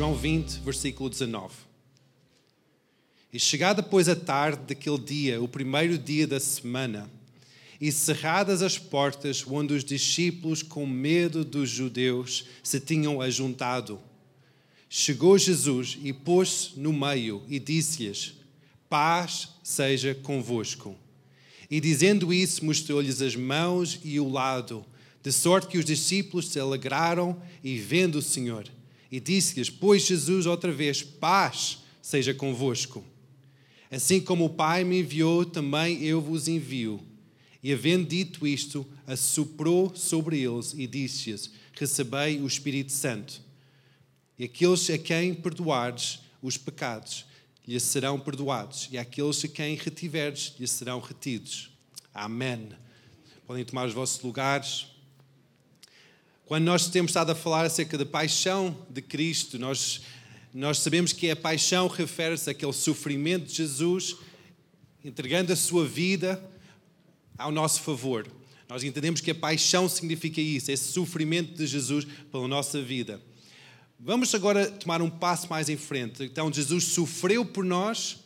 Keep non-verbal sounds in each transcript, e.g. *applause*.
João 20, versículo 19. E chegada, pois, a tarde daquele dia, o primeiro dia da semana, e cerradas as portas onde os discípulos, com medo dos judeus, se tinham ajuntado, chegou Jesus e pôs-se no meio e disse-lhes: Paz seja convosco. E dizendo isso, mostrou-lhes as mãos e o lado, de sorte que os discípulos se alegraram e vendo o Senhor. E disse-lhes: Pois Jesus outra vez, paz seja convosco. Assim como o Pai me enviou, também eu vos envio. E havendo dito isto, assoprou sobre eles e disse-lhes: Recebei o Espírito Santo. E aqueles a quem perdoardes os pecados, lhes serão perdoados, e aqueles a quem retiverdes, lhes serão retidos. Amém. Podem tomar os vossos lugares. Quando nós temos estado a falar acerca da paixão de Cristo, nós nós sabemos que a paixão refere-se àquele sofrimento de Jesus entregando a sua vida ao nosso favor. Nós entendemos que a paixão significa isso, esse sofrimento de Jesus pela nossa vida. Vamos agora tomar um passo mais em frente. Então, Jesus sofreu por nós,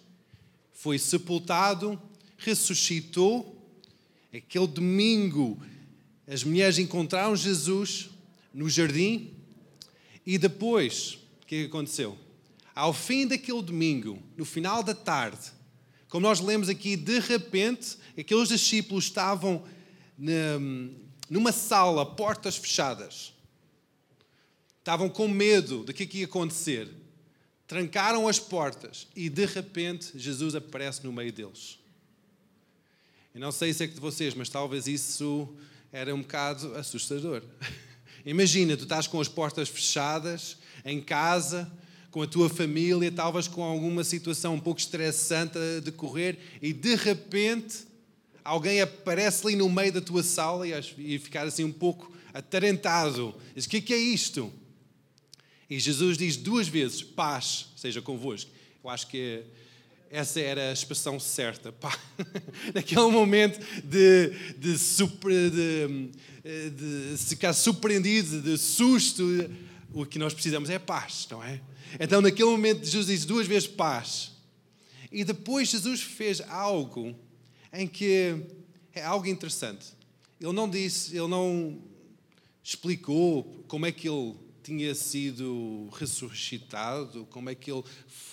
foi sepultado, ressuscitou. Aquele domingo, as mulheres encontraram Jesus no jardim e depois o que aconteceu? Ao fim daquele domingo, no final da tarde, como nós lemos aqui, de repente, aqueles discípulos estavam numa sala, portas fechadas. Estavam com medo do que ia acontecer. Trancaram as portas e, de repente, Jesus aparece no meio deles. Eu não sei se é que de vocês, mas talvez isso era um bocado assustador. *laughs* Imagina, tu estás com as portas fechadas, em casa, com a tua família, talvez com alguma situação um pouco estressante a decorrer e de repente alguém aparece ali no meio da tua sala e ficar assim um pouco atarantado. Diz: O que é isto? E Jesus diz duas vezes: Paz seja convosco. Eu acho que essa era a expressão certa. Pá. *laughs* Naquele momento de, de, super, de, de ficar surpreendido, de susto o que nós precisamos é paz, não é? Então, naquele momento, Jesus disse duas vezes paz. E depois, Jesus fez algo em que é algo interessante. Ele não disse, ele não explicou como é que ele tinha sido ressuscitado, como é que ele,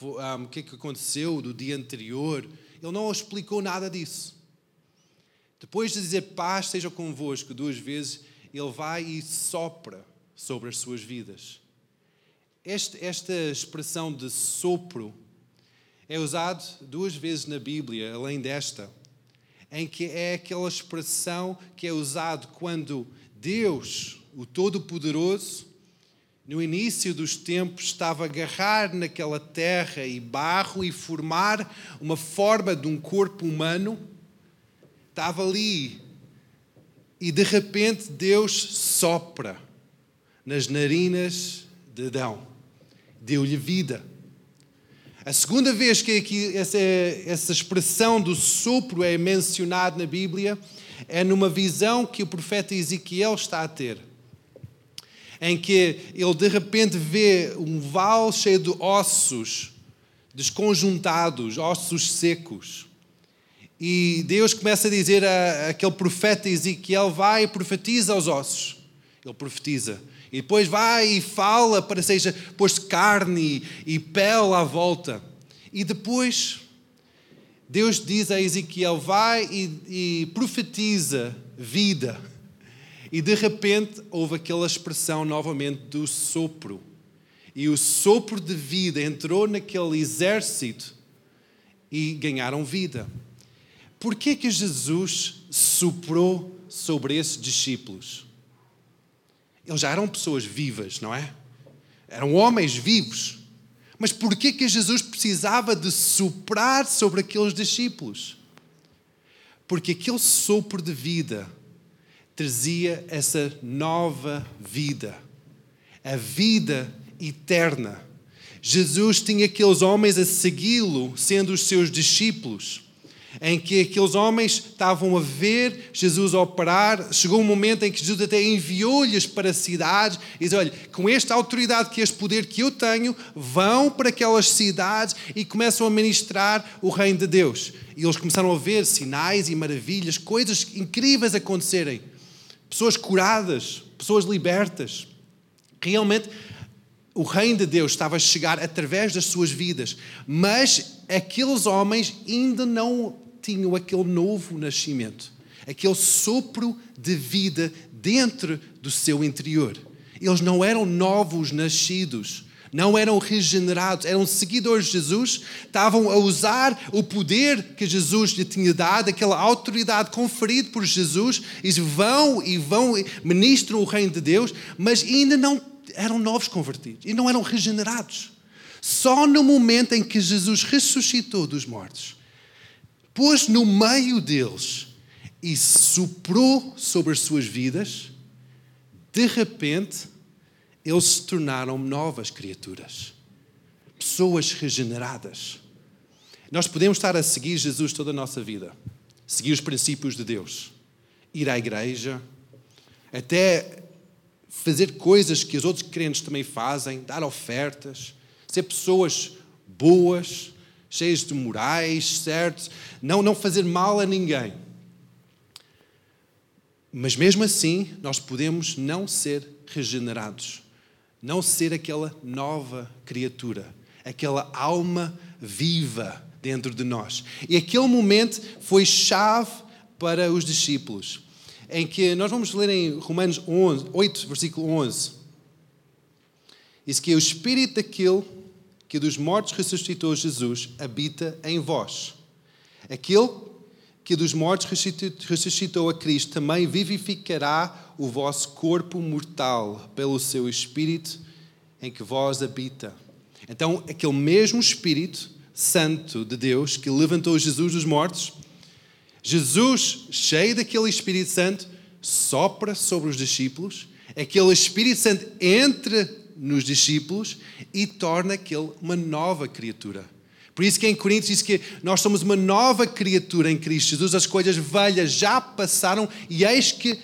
um, ah, o que é que aconteceu do dia anterior. Ele não explicou nada disso. Depois de dizer paz seja convosco duas vezes, ele vai e sopra sobre as suas vidas. Este, esta expressão de sopro é usado duas vezes na Bíblia, além desta, em que é aquela expressão que é usado quando Deus, o Todo-Poderoso, no início dos tempos, estava a agarrar naquela terra e barro e formar uma forma de um corpo humano, estava ali e de repente Deus sopra nas narinas de Adão. Deu-lhe vida. A segunda vez que aqui essa, essa expressão do sopro é mencionada na Bíblia é numa visão que o profeta Ezequiel está a ter. Em que ele de repente vê um vale cheio de ossos desconjuntados, ossos secos. E Deus começa a dizer a, aquele profeta Ezequiel: vai e profetiza aos ossos. Ele profetiza. E depois vai e fala para seja posto carne e pele à volta. E depois Deus diz a Ezequiel: vai e, e profetiza vida. E de repente houve aquela expressão novamente do sopro. E o sopro de vida entrou naquele exército e ganharam vida. Por que que Jesus soprou sobre esses discípulos? Eles já eram pessoas vivas, não é? Eram homens vivos. Mas por que que Jesus precisava de soprar sobre aqueles discípulos? Porque aquele sopro de vida trazia essa nova vida, a vida eterna. Jesus tinha aqueles homens a segui-lo, sendo os seus discípulos. em que aqueles homens estavam a ver Jesus operar. Chegou um momento em que Jesus até enviou-lhes para cidades e disse: Olha, com esta autoridade, que este poder que eu tenho, vão para aquelas cidades e começam a ministrar o reino de Deus. E eles começaram a ver sinais e maravilhas, coisas incríveis acontecerem. Pessoas curadas, pessoas libertas. Realmente o reino de Deus estava a chegar através das suas vidas, mas aqueles homens ainda não tinham aquele novo nascimento, aquele sopro de vida dentro do seu interior. Eles não eram novos nascidos, não eram regenerados, eram seguidores de Jesus, estavam a usar o poder que Jesus lhe tinha dado, aquela autoridade conferida por Jesus, e vão e vão, ministram o reino de Deus, mas ainda não eram novos convertidos e não eram regenerados. Só no momento em que Jesus ressuscitou dos mortos, pôs no meio deles e soprou sobre as suas vidas, de repente, eles se tornaram novas criaturas, pessoas regeneradas. Nós podemos estar a seguir Jesus toda a nossa vida, seguir os princípios de Deus, ir à igreja, até fazer coisas que os outros crentes também fazem, dar ofertas, ser pessoas boas, cheias de morais, certos, não, não fazer mal a ninguém. Mas mesmo assim, nós podemos não ser regenerados, não ser aquela nova criatura, aquela alma viva dentro de nós. E aquele momento foi chave para os discípulos em que nós vamos ler em Romanos 11, 8, versículo 11. Diz que o Espírito daquele que dos mortos ressuscitou Jesus habita em vós. Aquele que dos mortos ressuscitou a Cristo também vivificará o vosso corpo mortal pelo seu Espírito em que vós habita. Então, aquele mesmo Espírito Santo de Deus que levantou Jesus dos mortos Jesus, cheio daquele Espírito Santo, sopra sobre os discípulos, aquele Espírito Santo entra nos discípulos e torna aquele uma nova criatura. Por isso que em Coríntios diz que nós somos uma nova criatura em Cristo Jesus, as coisas velhas já passaram e eis que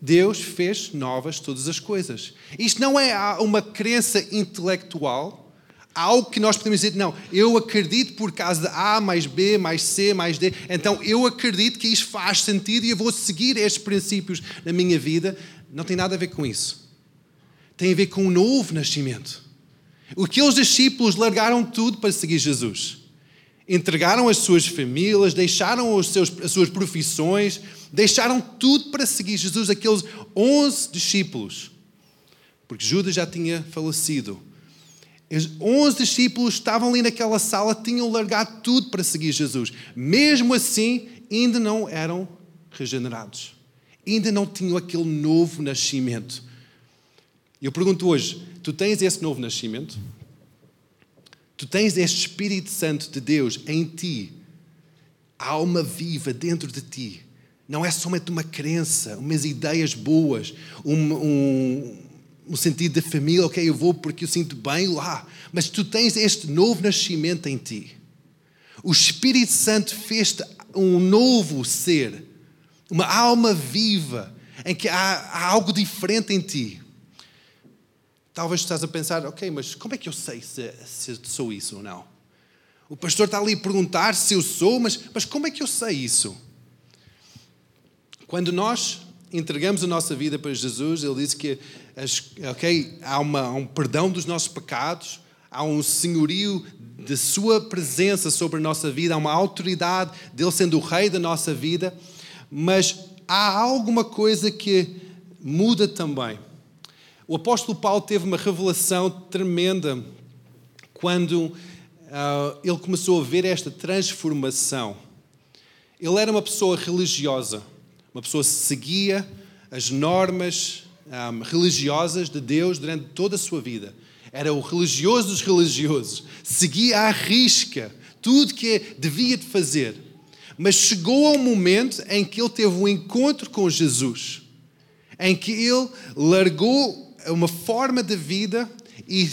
Deus fez novas todas as coisas. Isto não é uma crença intelectual, algo que nós podemos dizer, não, eu acredito por causa de A mais B mais C mais D, então eu acredito que isto faz sentido e eu vou seguir estes princípios na minha vida. Não tem nada a ver com isso. Tem a ver com um novo nascimento. Aqueles discípulos largaram tudo para seguir Jesus. Entregaram as suas famílias, deixaram os seus, as suas profissões, deixaram tudo para seguir Jesus, aqueles 11 discípulos. Porque Judas já tinha falecido os 11 discípulos estavam ali naquela sala, tinham largado tudo para seguir Jesus. Mesmo assim, ainda não eram regenerados. Ainda não tinham aquele novo nascimento. Eu pergunto hoje: tu tens esse novo nascimento? Tu tens este Espírito Santo de Deus em ti, a alma viva dentro de ti. Não é somente uma crença, umas ideias boas, um, um no sentido da família, ok, eu vou porque eu sinto bem lá, mas tu tens este novo nascimento em ti. O Espírito Santo fez-te um novo ser, uma alma viva, em que há, há, algo diferente em ti. Talvez estás a pensar, ok, mas como é que eu sei se, se sou isso ou não? O pastor está ali a perguntar se eu sou, mas, mas como é que eu sei isso? Quando nós entregamos a nossa vida para Jesus, Ele diz que okay, há, uma, há um perdão dos nossos pecados, há um senhorio de Sua presença sobre a nossa vida, há uma autoridade dele sendo o Rei da nossa vida, mas há alguma coisa que muda também. O apóstolo Paulo teve uma revelação tremenda quando uh, ele começou a ver esta transformação. Ele era uma pessoa religiosa uma pessoa seguia as normas um, religiosas de Deus durante toda a sua vida. Era o religioso dos religiosos. Seguia à risca tudo que devia de fazer. Mas chegou ao momento em que ele teve um encontro com Jesus, em que ele largou uma forma de vida e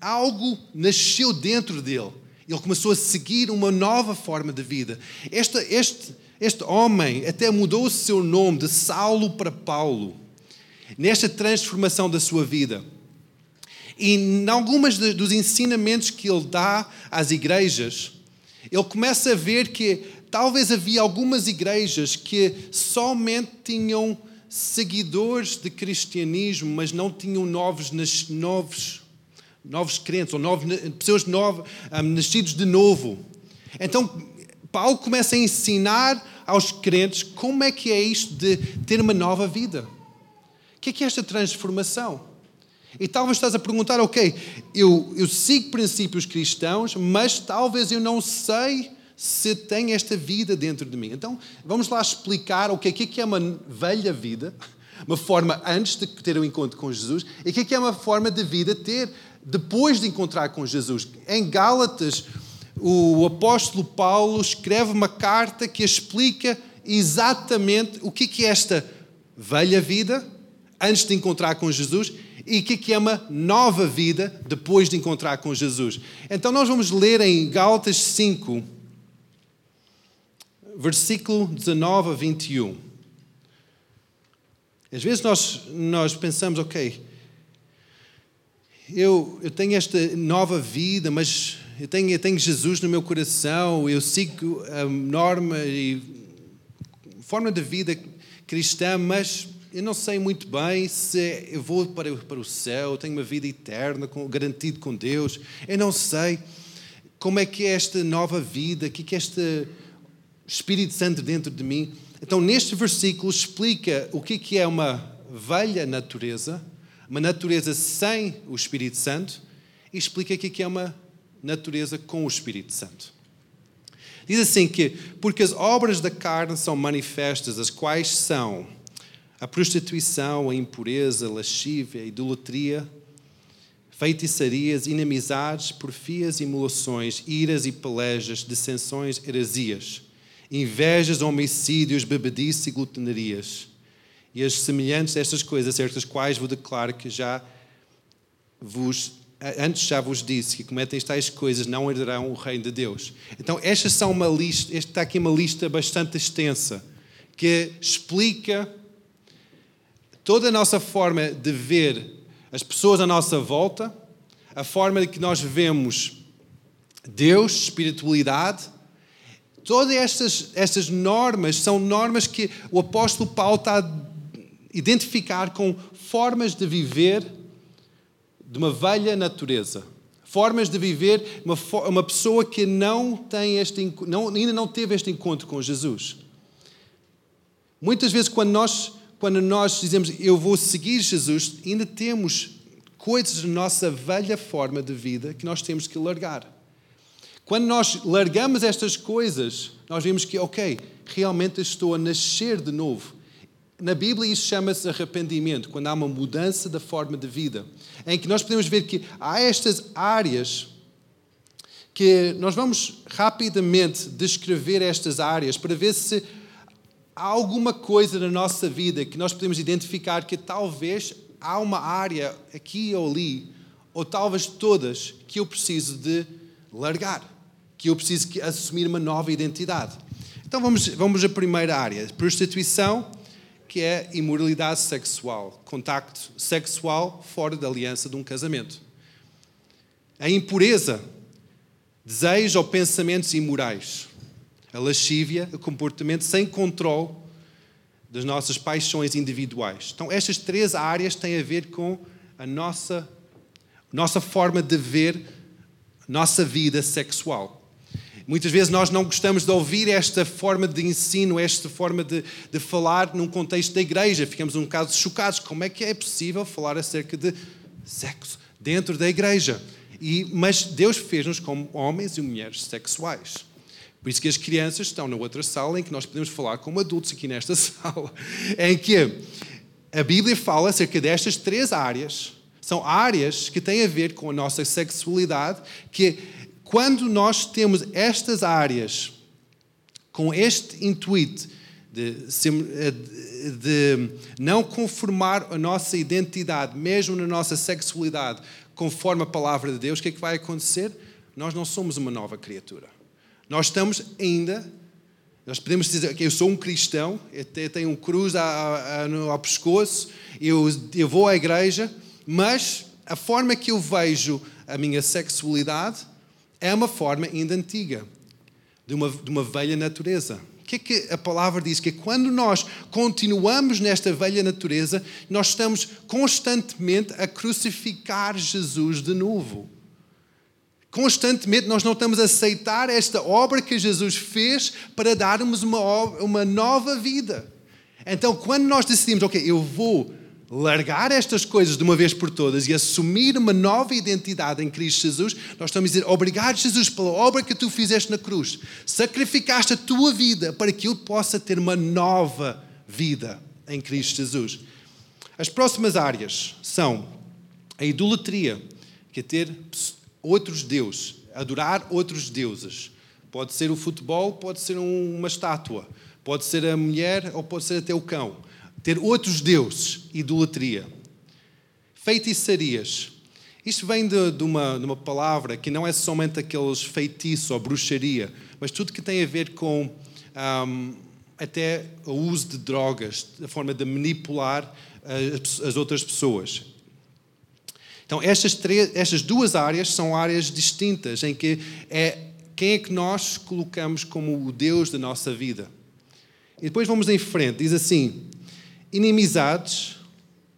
algo nasceu dentro dele. Ele começou a seguir uma nova forma de vida. Este, este, este homem até mudou o seu nome de Saulo para Paulo, nesta transformação da sua vida. E em alguns dos ensinamentos que ele dá às igrejas, ele começa a ver que talvez havia algumas igrejas que somente tinham seguidores de cristianismo, mas não tinham novos, novos novos crentes, ou novos, pessoas novas, um, nascidos de novo. Então, Paulo começa a ensinar aos crentes como é que é isto de ter uma nova vida. O que é que é esta transformação? E talvez estás a perguntar, ok, eu, eu sigo princípios cristãos, mas talvez eu não sei se tenho esta vida dentro de mim. Então, vamos lá explicar o que é que é uma velha vida, uma forma antes de ter o um encontro com Jesus, e o que é que é uma forma de vida ter depois de encontrar com Jesus. Em Gálatas, o apóstolo Paulo escreve uma carta que explica exatamente o que é esta velha vida antes de encontrar com Jesus e o que é uma nova vida depois de encontrar com Jesus. Então nós vamos ler em Gálatas 5, versículo 19 a 21. Às vezes nós, nós pensamos, ok, eu, eu tenho esta nova vida, mas eu tenho, eu tenho Jesus no meu coração, eu sigo a norma e forma de vida cristã, mas eu não sei muito bem se eu vou para, para o céu, tenho uma vida eterna, com, garantido com Deus. Eu não sei como é que é esta nova vida, o que é este Espírito Santo dentro de mim. Então, neste versículo, explica o que é uma velha natureza uma natureza sem o Espírito Santo e explica aqui que é uma natureza com o Espírito Santo. Diz assim que, porque as obras da carne são manifestas, as quais são a prostituição, a impureza, a lascívia, a idolatria, feitiçarias, inimizades, porfias, emulações, iras e pelejas, dissensões, heresias, invejas, homicídios, bebedice e glutonarias e as semelhantes a estas coisas, certas quais vos declaro que já vos antes já vos disse que cometem tais coisas não herdarão o reino de Deus. Então, estas são uma lista, está aqui uma lista bastante extensa que explica toda a nossa forma de ver as pessoas à nossa volta, a forma de que nós vemos Deus, espiritualidade. Todas estas, estas normas são normas que o apóstolo Paulo está identificar com formas de viver de uma velha natureza. Formas de viver uma, uma pessoa que não tem este, não, ainda não teve este encontro com Jesus. Muitas vezes, quando nós, quando nós dizemos eu vou seguir Jesus, ainda temos coisas da nossa velha forma de vida que nós temos que largar. Quando nós largamos estas coisas, nós vemos que, ok, realmente estou a nascer de novo. Na Bíblia isso chama-se arrependimento, quando há uma mudança da forma de vida, em que nós podemos ver que há estas áreas que nós vamos rapidamente descrever estas áreas para ver se há alguma coisa na nossa vida que nós podemos identificar que talvez há uma área aqui ou ali, ou talvez todas, que eu preciso de largar, que eu preciso assumir uma nova identidade. Então vamos, vamos à primeira área, prostituição que é imoralidade sexual, contacto sexual fora da aliança de um casamento. A impureza, desejo ou pensamentos imorais. A lascívia, o comportamento sem controle das nossas paixões individuais. Então, estas três áreas têm a ver com a nossa, nossa forma de ver nossa vida sexual. Muitas vezes nós não gostamos de ouvir esta forma de ensino, esta forma de, de falar num contexto da igreja. Ficamos um bocado chocados. Como é que é possível falar acerca de sexo dentro da igreja? E, mas Deus fez-nos como homens e mulheres sexuais. Por isso que as crianças estão na outra sala em que nós podemos falar como adultos aqui nesta *laughs* sala, em que a Bíblia fala acerca destas três áreas. São áreas que têm a ver com a nossa sexualidade, que quando nós temos estas áreas com este intuito de, de, não conformar a nossa identidade, mesmo na nossa sexualidade, conforme a palavra de Deus, o que é que vai acontecer? nós não somos uma nova criatura. Nós estamos ainda, nós podemos dizer que eu sou um cristão, eu tenho um cruz ao pescoço, eu, eu vou à igreja, mas a forma que eu vejo a minha sexualidade é uma forma ainda antiga, de uma, de uma velha natureza. O que é que a palavra diz? Que quando nós continuamos nesta velha natureza, nós estamos constantemente a crucificar Jesus de novo. Constantemente nós não estamos a aceitar esta obra que Jesus fez para darmos uma, uma nova vida. Então, quando nós decidimos, ok, eu vou largar estas coisas de uma vez por todas e assumir uma nova identidade em Cristo Jesus, nós estamos a dizer: Obrigado, Jesus, pela obra que tu fizeste na cruz. Sacrificaste a tua vida para que eu possa ter uma nova vida em Cristo Jesus. As próximas áreas são a idolatria, que é ter outros deuses, adorar outros deuses. Pode ser o futebol, pode ser uma estátua, pode ser a mulher ou pode ser até o cão ter outros deuses, idolatria. Feitiçarias. Isto vem de, de, uma, de uma palavra que não é somente aqueles feitiços ou bruxaria, mas tudo que tem a ver com um, até o uso de drogas, a forma de manipular as, as outras pessoas. Então, estas, três, estas duas áreas são áreas distintas em que é quem é que nós colocamos como o Deus da nossa vida. E depois vamos em frente, diz assim: inimizades,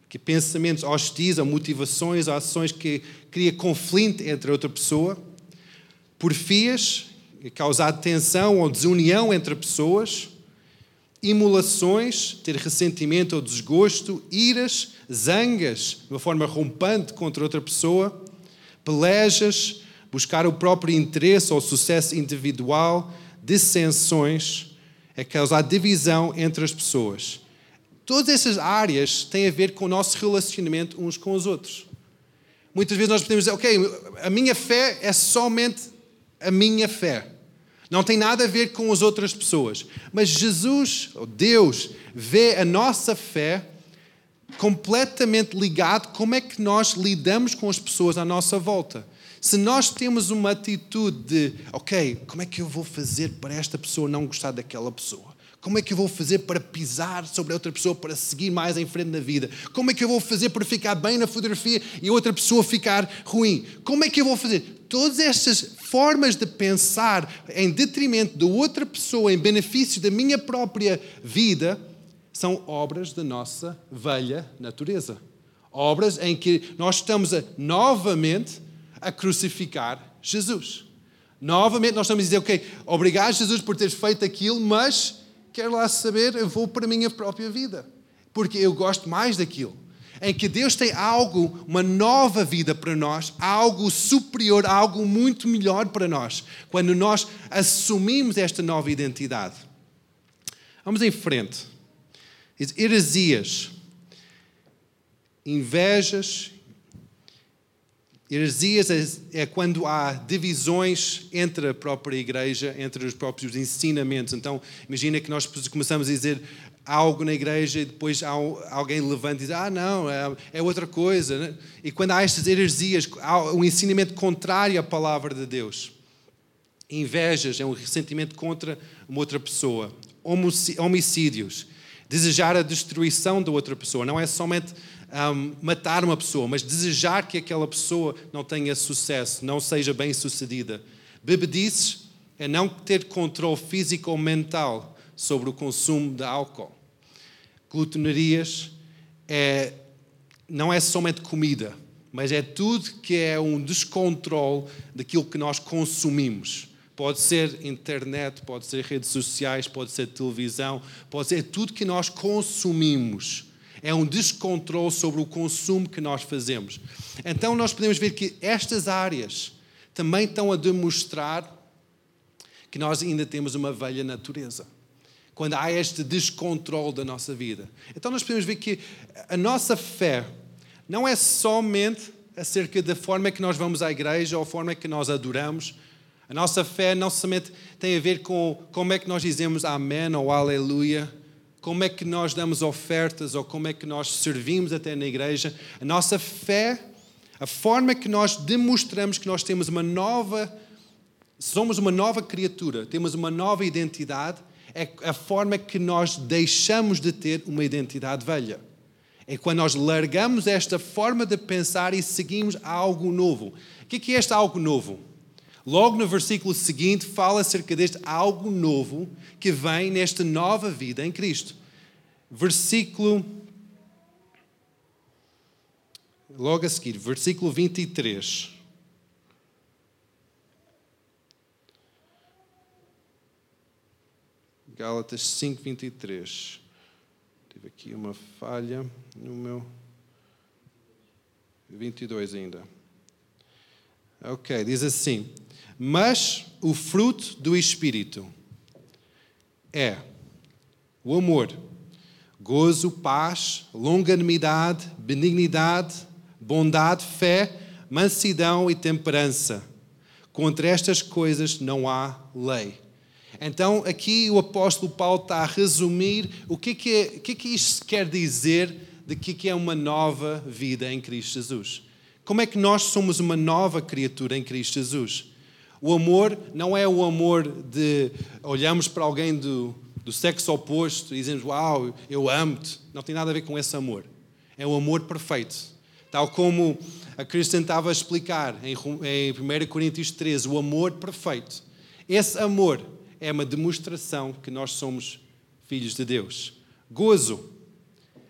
que pensamentos hostis ou motivações ou ações que cria conflito entre outra pessoa, porfias, causar tensão ou desunião entre pessoas, imulações, ter ressentimento ou desgosto, iras, zangas, de uma forma rompante contra outra pessoa, pelejas, buscar o próprio interesse ou sucesso individual, dissensões, é causar divisão entre as pessoas. Todas essas áreas têm a ver com o nosso relacionamento uns com os outros. Muitas vezes nós podemos dizer, ok, a minha fé é somente a minha fé. Não tem nada a ver com as outras pessoas. Mas Jesus, ou Deus, vê a nossa fé completamente ligado como é que nós lidamos com as pessoas à nossa volta. Se nós temos uma atitude de, ok, como é que eu vou fazer para esta pessoa não gostar daquela pessoa? Como é que eu vou fazer para pisar sobre a outra pessoa para seguir mais em frente na vida? Como é que eu vou fazer para ficar bem na fotografia e a outra pessoa ficar ruim? Como é que eu vou fazer? Todas estas formas de pensar em detrimento da outra pessoa, em benefício da minha própria vida, são obras da nossa velha natureza. Obras em que nós estamos a, novamente a crucificar Jesus. Novamente nós estamos a dizer, ok, obrigado Jesus por teres feito aquilo, mas quero lá saber, eu vou para a minha própria vida, porque eu gosto mais daquilo. Em que Deus tem algo, uma nova vida para nós, algo superior, algo muito melhor para nós, quando nós assumimos esta nova identidade. Vamos em frente. Heresias, invejas, Heresias é, é quando há divisões entre a própria igreja, entre os próprios ensinamentos. Então, imagina que nós começamos a dizer algo na igreja e depois alguém levanta e diz: Ah, não, é, é outra coisa. Né? E quando há estas heresias, há um ensinamento contrário à palavra de Deus. Invejas é um ressentimento contra uma outra pessoa. Homicídios, desejar a destruição da outra pessoa. Não é somente um, matar uma pessoa, mas desejar que aquela pessoa não tenha sucesso, não seja bem sucedida. Bebedices é não ter controle físico ou mental sobre o consumo de álcool. Glutonarias é, não é somente comida, mas é tudo que é um descontrole daquilo que nós consumimos. Pode ser internet, pode ser redes sociais, pode ser televisão, pode ser tudo que nós consumimos é um descontrole sobre o consumo que nós fazemos. Então nós podemos ver que estas áreas também estão a demonstrar que nós ainda temos uma velha natureza. Quando há este descontrole da nossa vida. Então nós podemos ver que a nossa fé não é somente acerca da forma que nós vamos à igreja ou a forma que nós adoramos. A nossa fé não somente tem a ver com como é que nós dizemos amém ou aleluia, como é que nós damos ofertas ou como é que nós servimos até na igreja, a nossa fé, a forma que nós demonstramos que nós temos uma nova, somos uma nova criatura, temos uma nova identidade, é a forma que nós deixamos de ter uma identidade velha. É quando nós largamos esta forma de pensar e seguimos algo novo. O que é este algo novo? Logo no versículo seguinte, fala acerca deste algo novo que vem nesta nova vida em Cristo. Versículo. Logo a seguir, versículo 23. Gálatas 5, 23. Tive aqui uma falha no meu. 22 ainda. Ok, diz assim: Mas o fruto do Espírito é o amor, gozo, paz, longanimidade, benignidade, bondade, fé, mansidão e temperança. Contra estas coisas não há lei. Então, aqui o apóstolo Paulo está a resumir o que, que, é, o que, que isto quer dizer de que, que é uma nova vida em Cristo Jesus. Como é que nós somos uma nova criatura em Cristo Jesus? O amor não é o amor de olhamos para alguém do, do sexo oposto e dizemos, uau, eu amo-te. Não tem nada a ver com esse amor. É o amor perfeito. Tal como a Cristian estava a explicar em, em 1 Coríntios 13, o amor perfeito. Esse amor é uma demonstração que nós somos filhos de Deus. Gozo,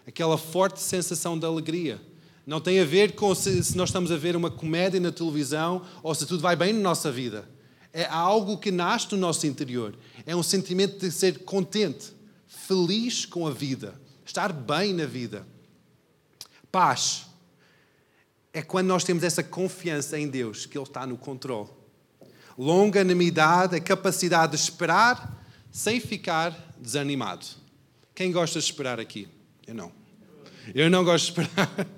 aquela forte sensação de alegria. Não tem a ver com se, se nós estamos a ver uma comédia na televisão ou se tudo vai bem na nossa vida. É algo que nasce no nosso interior. É um sentimento de ser contente, feliz com a vida, estar bem na vida. Paz é quando nós temos essa confiança em Deus, que Ele está no controle longanimidade, a capacidade de esperar sem ficar desanimado. Quem gosta de esperar aqui? Eu não. Eu não gosto de esperar.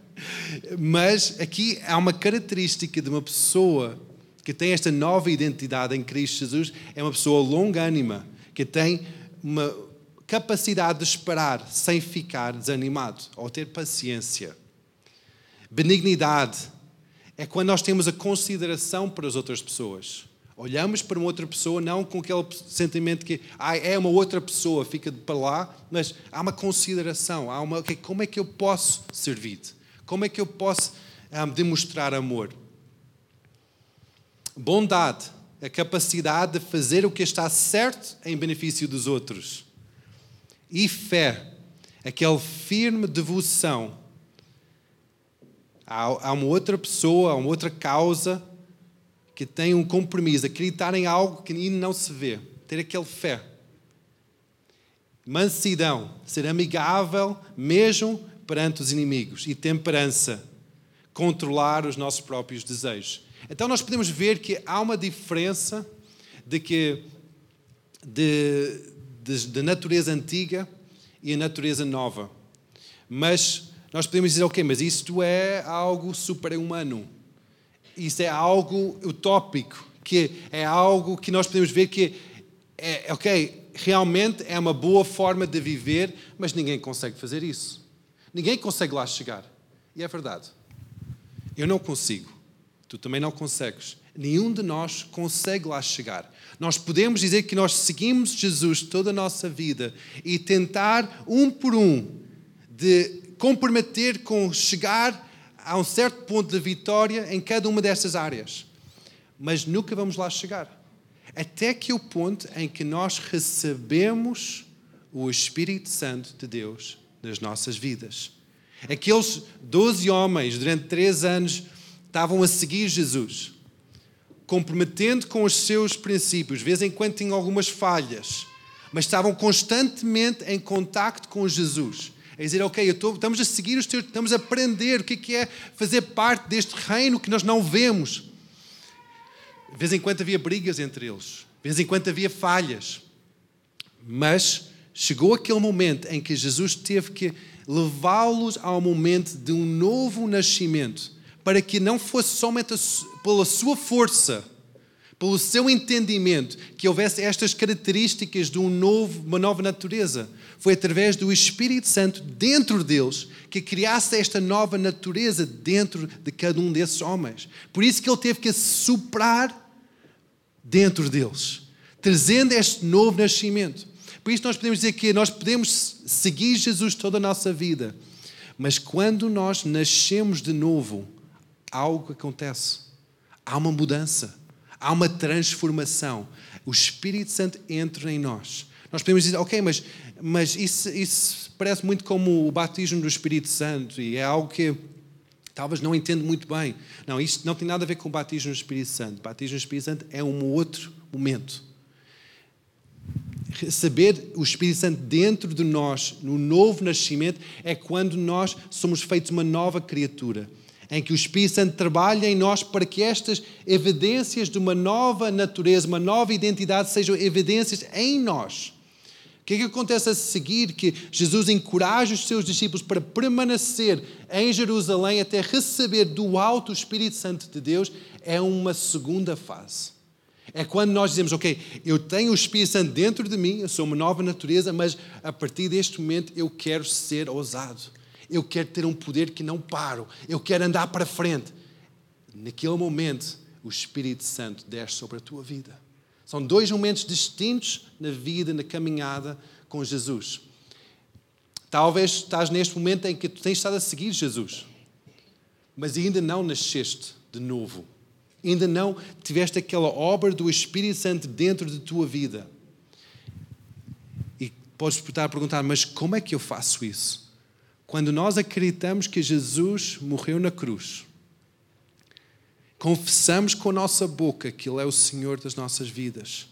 Mas aqui há uma característica de uma pessoa que tem esta nova identidade em Cristo Jesus, é uma pessoa longânima, que tem uma capacidade de esperar sem ficar desanimado ou ter paciência. Benignidade é quando nós temos a consideração para as outras pessoas. Olhamos para uma outra pessoa não com aquele sentimento que ah, é uma outra pessoa, fica para lá, mas há uma consideração, há uma, okay, como é que eu posso servir-te? Como é que eu posso um, ah, demonstrar amor? Bondade, a capacidade de fazer o que está certo em benefício dos outros. E fé, aquela firme devoção a uma outra pessoa, a uma outra causa que tem um compromisso, acreditar em algo que ainda não se vê, ter aquele fé. Mansidão, ser amigável mesmo perante os inimigos. E temperança, controlar os nossos próprios desejos. Então nós podemos ver que há uma diferença de que de, de, de natureza antiga e a natureza nova. Mas nós podemos dizer, ok, mas isto é algo super-humano isso é algo utópico, que é algo que nós podemos ver que é, ok, realmente é uma boa forma de viver, mas ninguém consegue fazer isso. Ninguém consegue lá chegar. E é verdade. Eu não consigo. Tu também não consegues. Nenhum de nós consegue lá chegar. Nós podemos dizer que nós seguimos Jesus toda a nossa vida e tentar, um por um, de comprometer com chegar há um certo ponto de vitória em cada uma destas áreas. Mas nunca vamos lá chegar. Até que o ponto em que nós recebemos o Espírito Santo de Deus nas nossas vidas. Aqueles doze homens, durante três anos, estavam a seguir Jesus, comprometendo com os seus princípios. De vez em quando tinham algumas falhas, mas estavam constantemente em contacto com Jesus é dizer, ok, estou, estamos a seguir os teus, estamos a aprender o que é, é fazer parte deste reino que nós não vemos. De vez em quando havia brigas entre eles, de vez em quando havia falhas, mas chegou aquele momento em que Jesus teve que levá-los ao momento de um novo nascimento, para que não fosse somente pela sua força, pelo seu entendimento, que houvesse estas características de um novo, uma nova natureza, foi através do Espírito Santo dentro deles que criasse esta nova natureza dentro de cada um desses homens. Por isso que ele teve que soprar dentro deles, trazendo este novo nascimento. Por isso, nós podemos dizer que nós podemos seguir Jesus toda a nossa vida, mas quando nós nascemos de novo, algo acontece. Há uma mudança, há uma transformação. O Espírito Santo entra em nós. Nós podemos dizer, ok, mas, mas isso, isso parece muito como o batismo do Espírito Santo e é algo que talvez não entendo muito bem. Não, isto não tem nada a ver com o batismo do Espírito Santo. O batismo do Espírito Santo é um outro momento. Receber o Espírito Santo dentro de nós, no novo nascimento, é quando nós somos feitos uma nova criatura em que o Espírito Santo trabalha em nós para que estas evidências de uma nova natureza, uma nova identidade, sejam evidências em nós. O que é que acontece a seguir? Que Jesus encoraja os seus discípulos para permanecer em Jerusalém até receber do alto o Espírito Santo de Deus, é uma segunda fase. É quando nós dizemos, ok, eu tenho o Espírito Santo dentro de mim, eu sou uma nova natureza, mas a partir deste momento eu quero ser ousado. Eu quero ter um poder que não paro. Eu quero andar para frente. Naquele momento, o Espírito Santo desce sobre a tua vida. São dois momentos distintos na vida, na caminhada com Jesus. Talvez estás neste momento em que tu tens estado a seguir Jesus, mas ainda não nasceste de novo. Ainda não tiveste aquela obra do Espírito Santo dentro de tua vida. E podes estar a perguntar, mas como é que eu faço isso? Quando nós acreditamos que Jesus morreu na cruz, confessamos com a nossa boca que Ele é o Senhor das nossas vidas,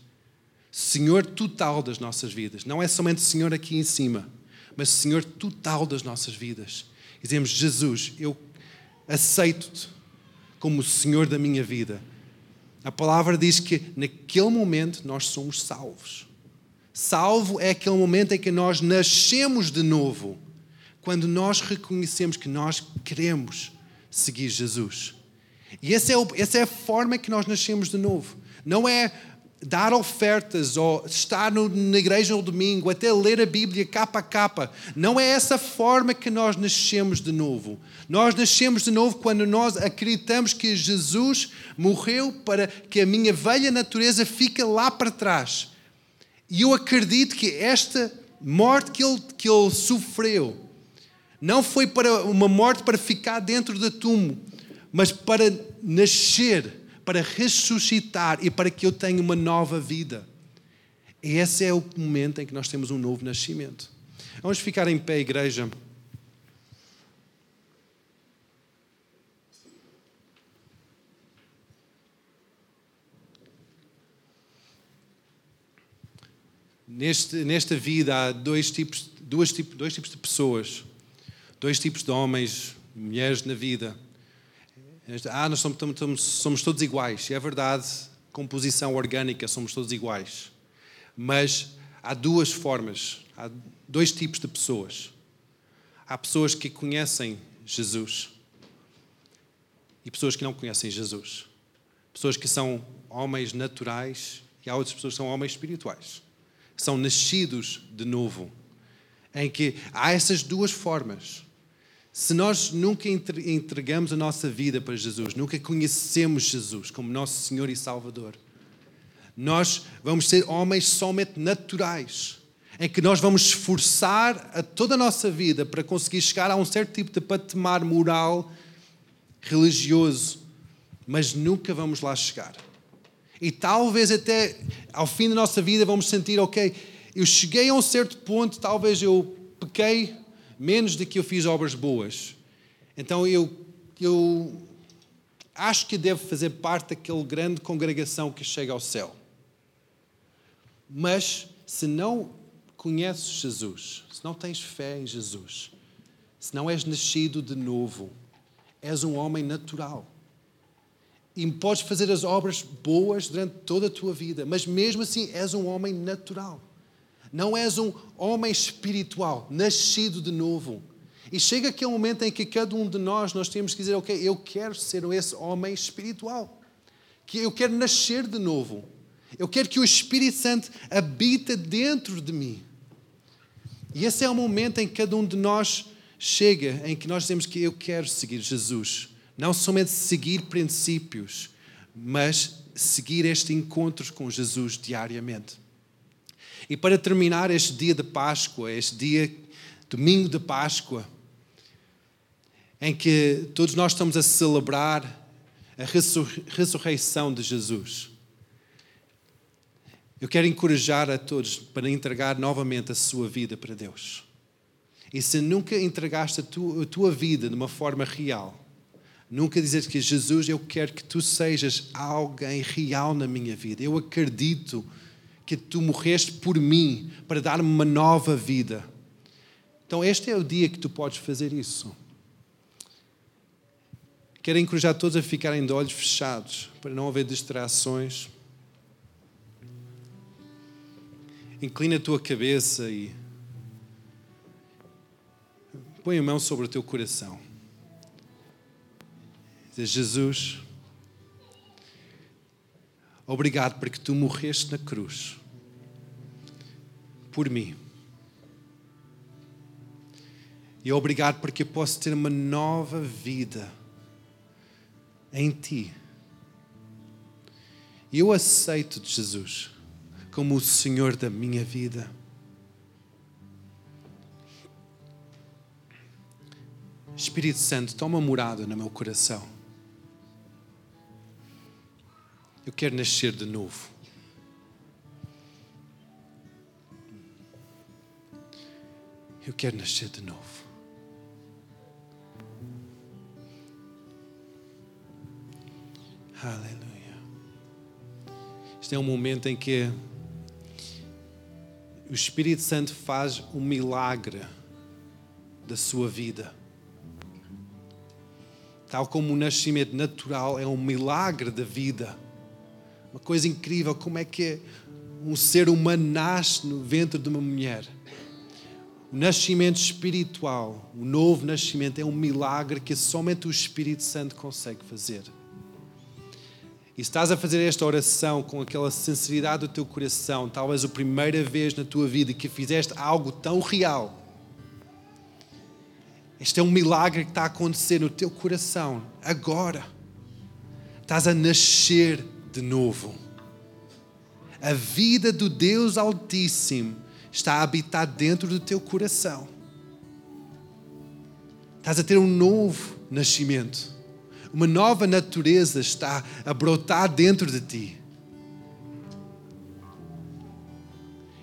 Senhor total das nossas vidas, não é somente Senhor aqui em cima, mas Senhor total das nossas vidas. Dizemos: Jesus, eu aceito-te como o Senhor da minha vida. A palavra diz que naquele momento nós somos salvos. Salvo é aquele momento em que nós nascemos de novo quando nós reconhecemos que nós queremos seguir Jesus. E essa é, essa é a forma que nós nascemos de novo. Não é dar ofertas ou estar na igreja no domingo, até ler a Bíblia capa a capa. Não é essa forma que nós nascemos de novo. Nós nascemos de novo quando nós acreditamos que Jesus morreu para que a minha velha natureza fique lá para trás. E eu acredito que esta morte que ele, que ele sofreu não foi para uma morte para ficar dentro do túmulo, mas para nascer, para ressuscitar e para que eu tenha uma nova vida. E esse é o momento em que nós temos um novo nascimento. Vamos ficar em pé, igreja. Neste, nesta vida há dois tipos, dois, tipos, dois tipos de pessoas dois tipos de homens, mulheres na vida. Ah, nós somos, somos, somos todos iguais. É verdade, composição orgânica, somos todos iguais. Mas há duas formas, há dois tipos de pessoas. Há pessoas que conhecem Jesus e pessoas que não conhecem Jesus. Pessoas que são homens naturais e há outras pessoas que são homens espirituais. São nascidos de novo. Em que há essas duas formas. Se nós nunca entregamos a nossa vida para Jesus, nunca conhecemos Jesus como nosso Senhor e Salvador, nós vamos ser homens somente naturais, em que nós vamos esforçar a toda a nossa vida para conseguir chegar a um certo tipo de patamar moral, religioso, mas nunca vamos lá chegar. E talvez até ao fim da nossa vida vamos sentir, ok, eu cheguei a um certo ponto, talvez eu pequei, menos de que eu fiz obras boas. Então eu, eu acho que devo fazer parte daquela grande congregação que chega ao céu. Mas se não conheces Jesus, se não tens fé em Jesus, se não és nascido de novo, és um homem natural. E podes fazer as obras boas durante toda a tua vida, mas mesmo assim és um homem natural. Não és um homem espiritual, nascido de novo. E chega aquele momento em que cada um de nós nós temos que dizer, ok, eu quero ser esse homem espiritual. Que eu quero nascer de novo. Eu quero que o Espírito Santo habita dentro de mim. E esse é o momento em que cada um de nós chega, em que nós dizemos que eu quero seguir Jesus. Não somente seguir princípios, mas seguir este encontro com Jesus diariamente. E para terminar este dia de Páscoa, este dia, domingo de Páscoa, em que todos nós estamos a celebrar a ressurreição de Jesus. Eu quero encorajar a todos para entregar novamente a sua vida para Deus. E se nunca entregaste a tua, a tua vida de uma forma real, nunca dizer que Jesus, eu quero que tu sejas alguém real na minha vida. Eu acredito que tu morreste por mim para dar-me uma nova vida. Então, este é o dia que tu podes fazer isso. Quero encorajar todos a ficarem de olhos fechados, para não haver distrações. Inclina a tua cabeça e põe a mão sobre o teu coração. Diz Jesus, obrigado porque tu morreste na cruz por mim. E obrigado porque eu posso ter uma nova vida em ti. E eu aceito Jesus como o Senhor da minha vida. Espírito Santo, toma morada no meu coração. Eu quero nascer de novo. Eu quero nascer de novo. Aleluia. Este é um momento em que o Espírito Santo faz um milagre da sua vida. Tal como o nascimento natural é um milagre da vida. Uma coisa incrível, como é que um ser humano nasce no ventre de uma mulher. O nascimento espiritual, o novo nascimento, é um milagre que somente o Espírito Santo consegue fazer. E estás a fazer esta oração com aquela sinceridade do teu coração, talvez a primeira vez na tua vida que fizeste algo tão real, este é um milagre que está a acontecer no teu coração agora. Estás a nascer de novo. A vida do Deus Altíssimo está a habitar dentro do teu coração. Estás a ter um novo nascimento. Uma nova natureza está a brotar dentro de ti.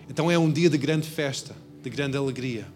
Então é um dia de grande festa, de grande alegria.